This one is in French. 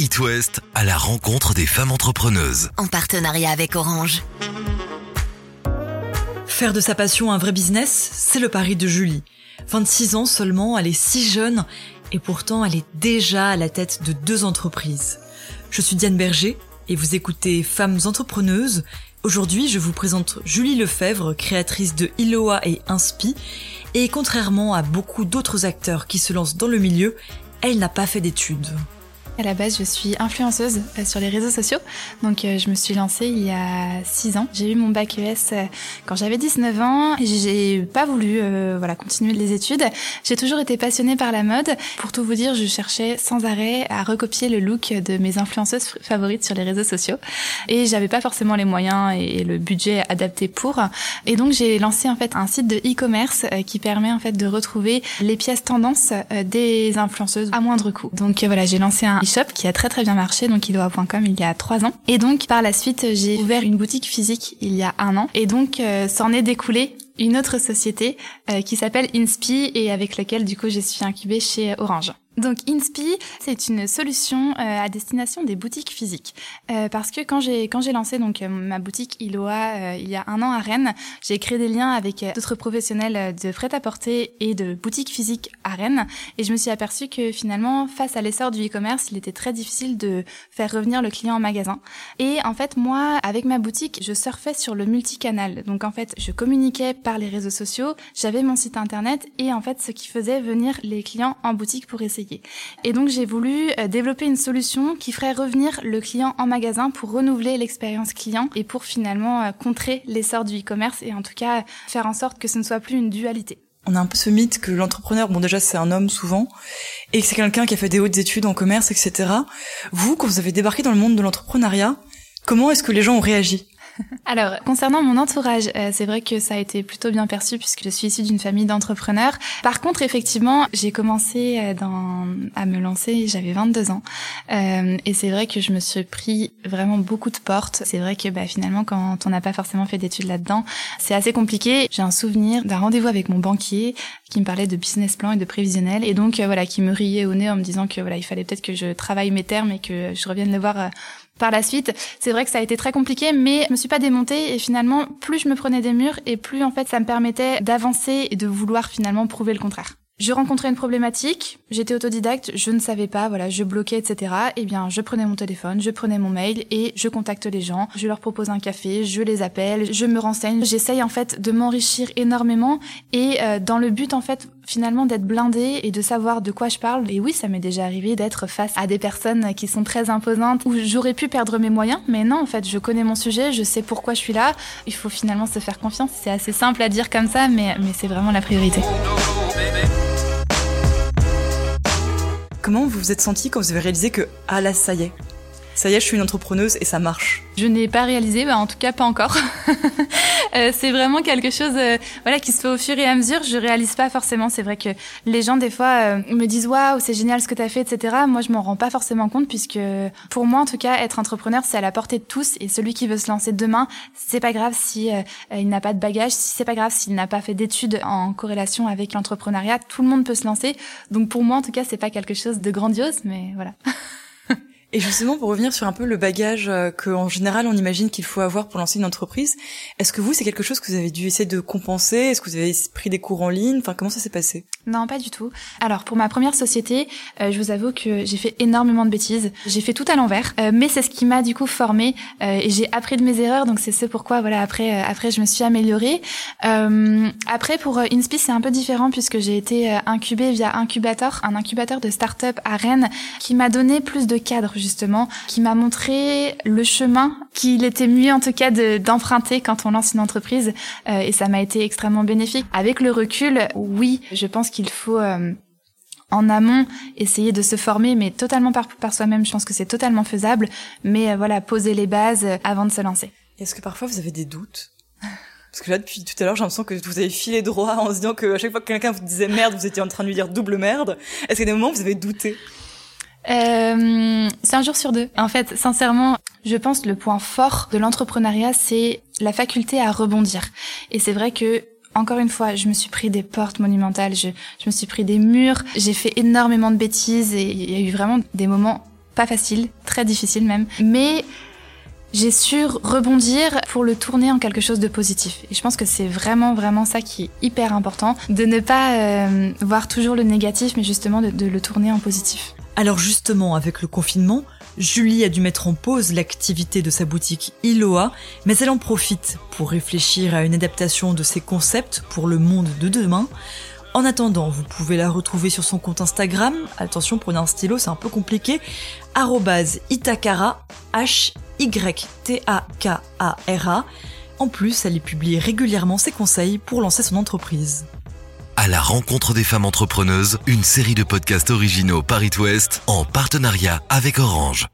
It West à la rencontre des femmes entrepreneuses. En partenariat avec Orange. Faire de sa passion un vrai business, c'est le pari de Julie. 26 ans seulement, elle est si jeune et pourtant elle est déjà à la tête de deux entreprises. Je suis Diane Berger et vous écoutez Femmes entrepreneuses. Aujourd'hui, je vous présente Julie Lefebvre, créatrice de Iloa et Inspi. Et contrairement à beaucoup d'autres acteurs qui se lancent dans le milieu, elle n'a pas fait d'études. À la base, je suis influenceuse euh, sur les réseaux sociaux. Donc, euh, je me suis lancée il y a 6 ans. J'ai eu mon bac ES euh, quand j'avais 19 ans j'ai pas voulu voilà, continuer les études. J'ai toujours été passionnée par la mode. Pour tout vous dire, je cherchais sans arrêt à recopier le look de mes influenceuses favorites sur les réseaux sociaux. Et j'avais pas forcément les moyens et le budget adapté pour. Et donc, j'ai lancé en fait un site de e-commerce qui permet en fait de retrouver les pièces tendances des influenceuses à moindre coût. Donc, voilà, j'ai lancé un shop qui a très très bien marché, donc idoa.com il y a trois ans. Et donc par la suite, j'ai ouvert une boutique physique il y a un an. Et donc euh, s'en est découlé une autre société euh, qui s'appelle Inspi et avec laquelle du coup je suis incubée chez Orange. Donc Inspi, c'est une solution euh, à destination des boutiques physiques. Euh, parce que quand j'ai quand j'ai lancé donc euh, ma boutique Iloa il y a un an à Rennes, j'ai créé des liens avec d'autres professionnels de prêt-à-porter et de boutiques physiques à Rennes et je me suis aperçue que finalement face à l'essor du e-commerce, il était très difficile de faire revenir le client en magasin. Et en fait moi avec ma boutique, je surfais sur le multicanal. Donc en fait, je communiquais par les réseaux sociaux, j'avais mon site internet et en fait ce qui faisait venir les clients en boutique pour essayer et donc j'ai voulu euh, développer une solution qui ferait revenir le client en magasin pour renouveler l'expérience client et pour finalement euh, contrer l'essor du e-commerce et en tout cas faire en sorte que ce ne soit plus une dualité. On a un peu ce mythe que l'entrepreneur, bon déjà c'est un homme souvent, et que c'est quelqu'un qui a fait des hautes études en commerce, etc. Vous, quand vous avez débarqué dans le monde de l'entrepreneuriat, comment est-ce que les gens ont réagi? alors, concernant mon entourage, euh, c'est vrai que ça a été plutôt bien perçu puisque je suis issue d'une famille d'entrepreneurs. Par contre, effectivement, j'ai commencé euh, dans, à me lancer, j'avais 22 ans. Euh, et c'est vrai que je me suis pris vraiment beaucoup de portes. C'est vrai que bah, finalement, quand on n'a pas forcément fait d'études là-dedans, c'est assez compliqué. J'ai un souvenir d'un rendez-vous avec mon banquier qui me parlait de business plan et de prévisionnel et donc voilà, qui me riait au nez en me disant que voilà, il fallait peut-être que je travaille mes termes et que je revienne le voir par la suite, c'est vrai que ça a été très compliqué, mais je me suis pas démontée et finalement, plus je me prenais des murs et plus en fait ça me permettait d'avancer et de vouloir finalement prouver le contraire. Je rencontrais une problématique, j'étais autodidacte, je ne savais pas, voilà, je bloquais, etc. Eh bien, je prenais mon téléphone, je prenais mon mail et je contacte les gens, je leur propose un café, je les appelle, je me renseigne, j'essaye en fait de m'enrichir énormément et euh, dans le but en fait finalement d'être blindé et de savoir de quoi je parle. Et oui, ça m'est déjà arrivé d'être face à des personnes qui sont très imposantes où j'aurais pu perdre mes moyens, mais non, en fait, je connais mon sujet, je sais pourquoi je suis là. Il faut finalement se faire confiance. C'est assez simple à dire comme ça, mais, mais c'est vraiment la priorité. Comment vous vous êtes senti quand vous avez réalisé que, ah là, ça y est, ça y est, je suis une entrepreneuse et ça marche Je n'ai pas réalisé, bah en tout cas pas encore. Euh, c'est vraiment quelque chose euh, voilà, qui se fait au fur et à mesure. Je réalise pas forcément. C'est vrai que les gens, des fois, euh, me disent Waouh, c'est génial ce que tu as fait, etc. Moi, je m'en rends pas forcément compte puisque, pour moi, en tout cas, être entrepreneur, c'est à la portée de tous. Et celui qui veut se lancer demain, c'est pas grave si il n'a pas de bagage, si c'est pas grave s'il n'a pas fait d'études en corrélation avec l'entrepreneuriat. Tout le monde peut se lancer. Donc, pour moi, en tout cas, c'est pas quelque chose de grandiose, mais voilà. Et justement, pour revenir sur un peu le bagage euh, qu'en général on imagine qu'il faut avoir pour lancer une entreprise, est-ce que vous, c'est quelque chose que vous avez dû essayer de compenser? Est-ce que vous avez pris des cours en ligne? Enfin, comment ça s'est passé? Non, pas du tout. Alors, pour ma première société, euh, je vous avoue que j'ai fait énormément de bêtises. J'ai fait tout à l'envers, euh, mais c'est ce qui m'a du coup formé et j'ai appris de mes erreurs. Donc c'est ce pourquoi, voilà, après, après, je me suis améliorée. après, pour Inspi, c'est un peu différent puisque j'ai été incubée via Incubator, un incubateur de start-up à Rennes, qui m'a donné plus de cadres justement, qui m'a montré le chemin qu'il était mieux en tout cas d'emprunter quand on lance une entreprise euh, et ça m'a été extrêmement bénéfique. Avec le recul, oui, je pense qu'il faut euh, en amont essayer de se former, mais totalement par, soi-même. Je pense que c'est totalement faisable, mais euh, voilà, poser les bases avant de se lancer. Est-ce que parfois vous avez des doutes? Parce que là, depuis tout à l'heure, j'ai l'impression que vous avez filé droit en se disant que à chaque fois que quelqu'un vous disait merde, vous étiez en train de lui dire double merde. Est-ce qu'il y a des moments où vous avez douté? Euh, c'est un jour sur deux. En fait, sincèrement, je pense que le point fort de l'entrepreneuriat, c'est la faculté à rebondir. Et c'est vrai que encore une fois, je me suis pris des portes monumentales, je, je me suis pris des murs, j'ai fait énormément de bêtises et il y a eu vraiment des moments pas facile, très difficile même. Mais j'ai su rebondir pour le tourner en quelque chose de positif. Et je pense que c'est vraiment, vraiment ça qui est hyper important, de ne pas euh, voir toujours le négatif, mais justement de, de le tourner en positif. Alors justement, avec le confinement, Julie a dû mettre en pause l'activité de sa boutique Iloa, mais elle en profite pour réfléchir à une adaptation de ses concepts pour le monde de demain. En attendant, vous pouvez la retrouver sur son compte Instagram. Attention, prenez un stylo, c'est un peu compliqué. Itakara, H-Y-T-A-K-A-R-A. En plus, elle y publie régulièrement ses conseils pour lancer son entreprise. À la rencontre des femmes entrepreneuses, une série de podcasts originaux Paris Ouest en partenariat avec Orange.